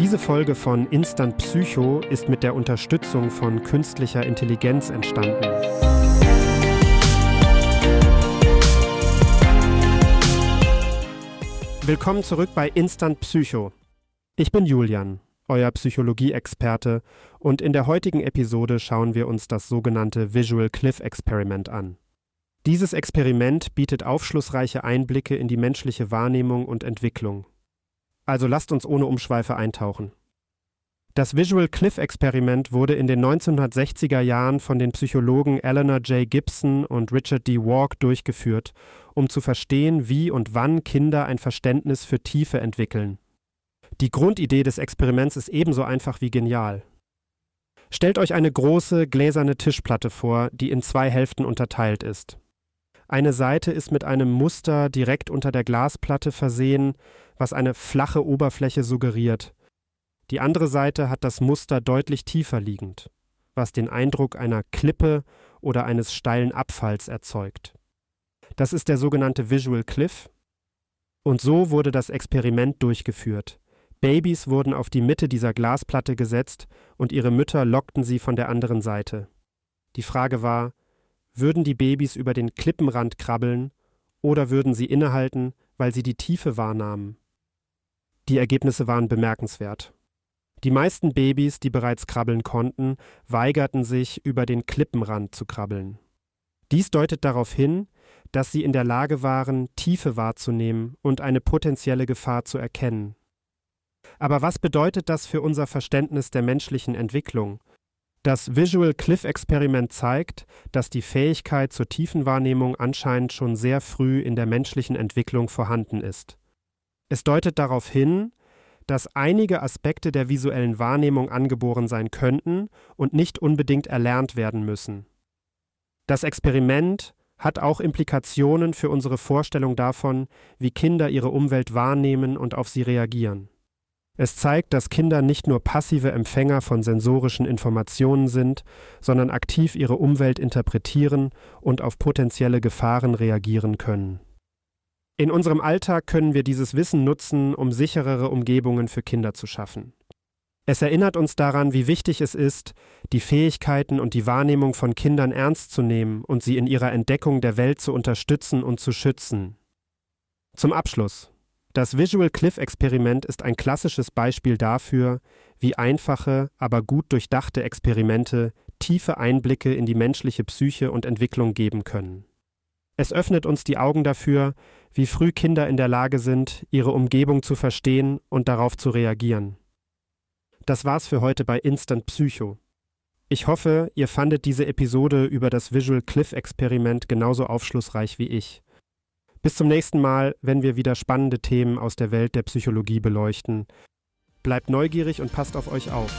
Diese Folge von Instant Psycho ist mit der Unterstützung von künstlicher Intelligenz entstanden. Willkommen zurück bei Instant Psycho. Ich bin Julian, euer Psychologie-Experte, und in der heutigen Episode schauen wir uns das sogenannte Visual Cliff Experiment an. Dieses Experiment bietet aufschlussreiche Einblicke in die menschliche Wahrnehmung und Entwicklung. Also lasst uns ohne Umschweife eintauchen. Das Visual Cliff Experiment wurde in den 1960er Jahren von den Psychologen Eleanor J. Gibson und Richard D. Walk durchgeführt, um zu verstehen, wie und wann Kinder ein Verständnis für Tiefe entwickeln. Die Grundidee des Experiments ist ebenso einfach wie genial. Stellt euch eine große gläserne Tischplatte vor, die in zwei Hälften unterteilt ist. Eine Seite ist mit einem Muster direkt unter der Glasplatte versehen, was eine flache Oberfläche suggeriert. Die andere Seite hat das Muster deutlich tiefer liegend, was den Eindruck einer Klippe oder eines steilen Abfalls erzeugt. Das ist der sogenannte Visual Cliff. Und so wurde das Experiment durchgeführt. Babys wurden auf die Mitte dieser Glasplatte gesetzt und ihre Mütter lockten sie von der anderen Seite. Die Frage war, würden die Babys über den Klippenrand krabbeln oder würden sie innehalten, weil sie die Tiefe wahrnahmen? Die Ergebnisse waren bemerkenswert. Die meisten Babys, die bereits krabbeln konnten, weigerten sich, über den Klippenrand zu krabbeln. Dies deutet darauf hin, dass sie in der Lage waren, Tiefe wahrzunehmen und eine potenzielle Gefahr zu erkennen. Aber was bedeutet das für unser Verständnis der menschlichen Entwicklung das Visual Cliff Experiment zeigt, dass die Fähigkeit zur Tiefenwahrnehmung anscheinend schon sehr früh in der menschlichen Entwicklung vorhanden ist. Es deutet darauf hin, dass einige Aspekte der visuellen Wahrnehmung angeboren sein könnten und nicht unbedingt erlernt werden müssen. Das Experiment hat auch Implikationen für unsere Vorstellung davon, wie Kinder ihre Umwelt wahrnehmen und auf sie reagieren. Es zeigt, dass Kinder nicht nur passive Empfänger von sensorischen Informationen sind, sondern aktiv ihre Umwelt interpretieren und auf potenzielle Gefahren reagieren können. In unserem Alltag können wir dieses Wissen nutzen, um sicherere Umgebungen für Kinder zu schaffen. Es erinnert uns daran, wie wichtig es ist, die Fähigkeiten und die Wahrnehmung von Kindern ernst zu nehmen und sie in ihrer Entdeckung der Welt zu unterstützen und zu schützen. Zum Abschluss das Visual Cliff Experiment ist ein klassisches Beispiel dafür, wie einfache, aber gut durchdachte Experimente tiefe Einblicke in die menschliche Psyche und Entwicklung geben können. Es öffnet uns die Augen dafür, wie früh Kinder in der Lage sind, ihre Umgebung zu verstehen und darauf zu reagieren. Das war's für heute bei Instant Psycho. Ich hoffe, ihr fandet diese Episode über das Visual Cliff Experiment genauso aufschlussreich wie ich. Bis zum nächsten Mal, wenn wir wieder spannende Themen aus der Welt der Psychologie beleuchten. Bleibt neugierig und passt auf euch auf.